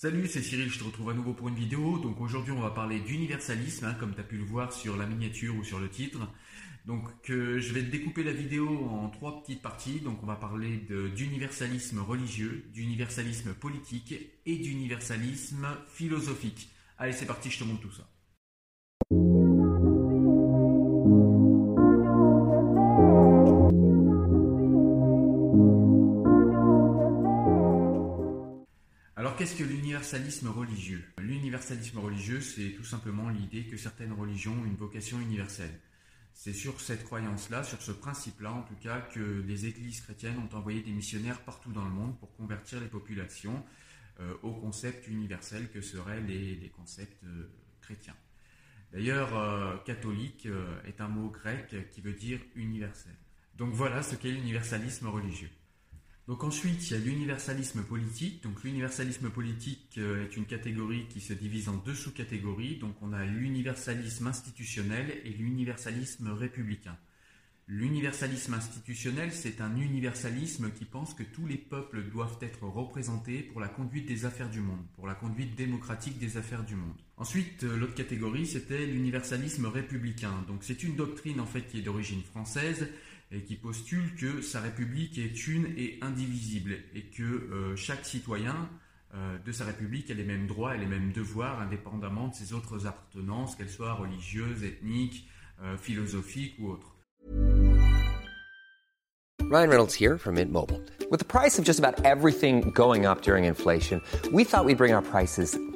Salut, c'est Cyril, je te retrouve à nouveau pour une vidéo. Donc aujourd'hui, on va parler d'universalisme, hein, comme tu as pu le voir sur la miniature ou sur le titre. Donc euh, je vais découper la vidéo en trois petites parties. Donc on va parler d'universalisme religieux, d'universalisme politique et d'universalisme philosophique. Allez, c'est parti, je te montre tout ça. Qu'est-ce que l'universalisme religieux? L'universalisme religieux, c'est tout simplement l'idée que certaines religions ont une vocation universelle. C'est sur cette croyance-là, sur ce principe-là en tout cas, que les églises chrétiennes ont envoyé des missionnaires partout dans le monde pour convertir les populations euh, au concept universel que seraient les, concepts euh, chrétiens. D'ailleurs, euh, catholique est un mot grec qui veut dire universel. Donc voilà ce qu'est l'universalisme religieux. Donc ensuite, il y a l'universalisme politique. Donc l'universalisme politique euh, est une catégorie qui se divise en deux sous-catégories. Donc on a l'universalisme institutionnel et l'universalisme républicain. L'universalisme institutionnel, c'est un universalisme qui pense que tous les peuples doivent être représentés pour la conduite des affaires du monde, pour la conduite démocratique des affaires du monde. Ensuite, euh, l'autre catégorie, c'était l'universalisme républicain. Donc c'est une doctrine en fait qui est d'origine française et qui postule que sa République est une et indivisible et que euh, chaque citoyen euh, de sa République a les mêmes droits et les mêmes devoirs indépendamment de ses autres appartenances, qu'elles soient religieuses, ethniques, euh, philosophiques ou autres. Ryan Reynolds here from Mint. With the price of just about everything going up during inflation, we thought we'd bring our prices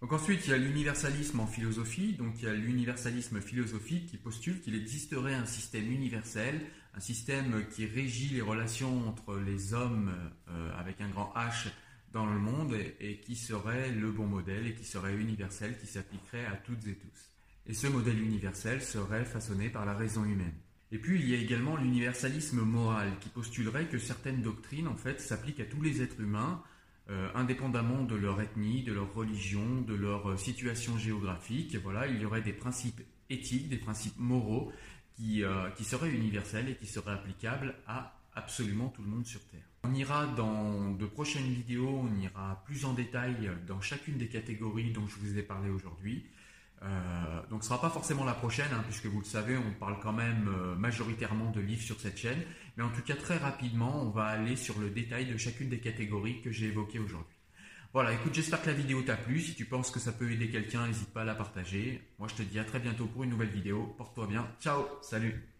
Donc ensuite, il y a l'universalisme en philosophie, donc il y a l'universalisme philosophique qui postule qu'il existerait un système universel, un système qui régit les relations entre les hommes euh, avec un grand H dans le monde et, qui serait le bon modèle et qui serait universel, qui s'appliquerait à toutes et tous. Et ce modèle universel serait façonné par la raison humaine. Et puis il y a également l'universalisme moral qui postulerait que certaines doctrines en fait s'appliquent à tous les êtres humains euh, indépendamment de leur ethnie, de leur religion, de leur euh, situation géographique. Voilà, il y aurait des principes éthiques, des principes moraux euh, qui seraient universels et qui seraient applicables à absolument tout le monde sur Terre. On ira dans de prochaines vidéos, on ira plus en détail dans chacune des catégories dont je vous ai parlé aujourd'hui. Euh, donc ce sera pas forcément la prochaine, hein, puisque vous le savez, on parle quand même euh, majoritairement de livres sur cette chaîne. Mais en tout cas, très rapidement, on va aller sur le détail de chacune des catégories que j'ai évoquées aujourd'hui. Voilà, écoute, j'espère que la vidéo t'a plu. Si tu penses que ça peut aider quelqu'un, n'hésite pas à la partager. Moi, je te dis à très bientôt pour une nouvelle vidéo. Porte-toi bien. Ciao, salut.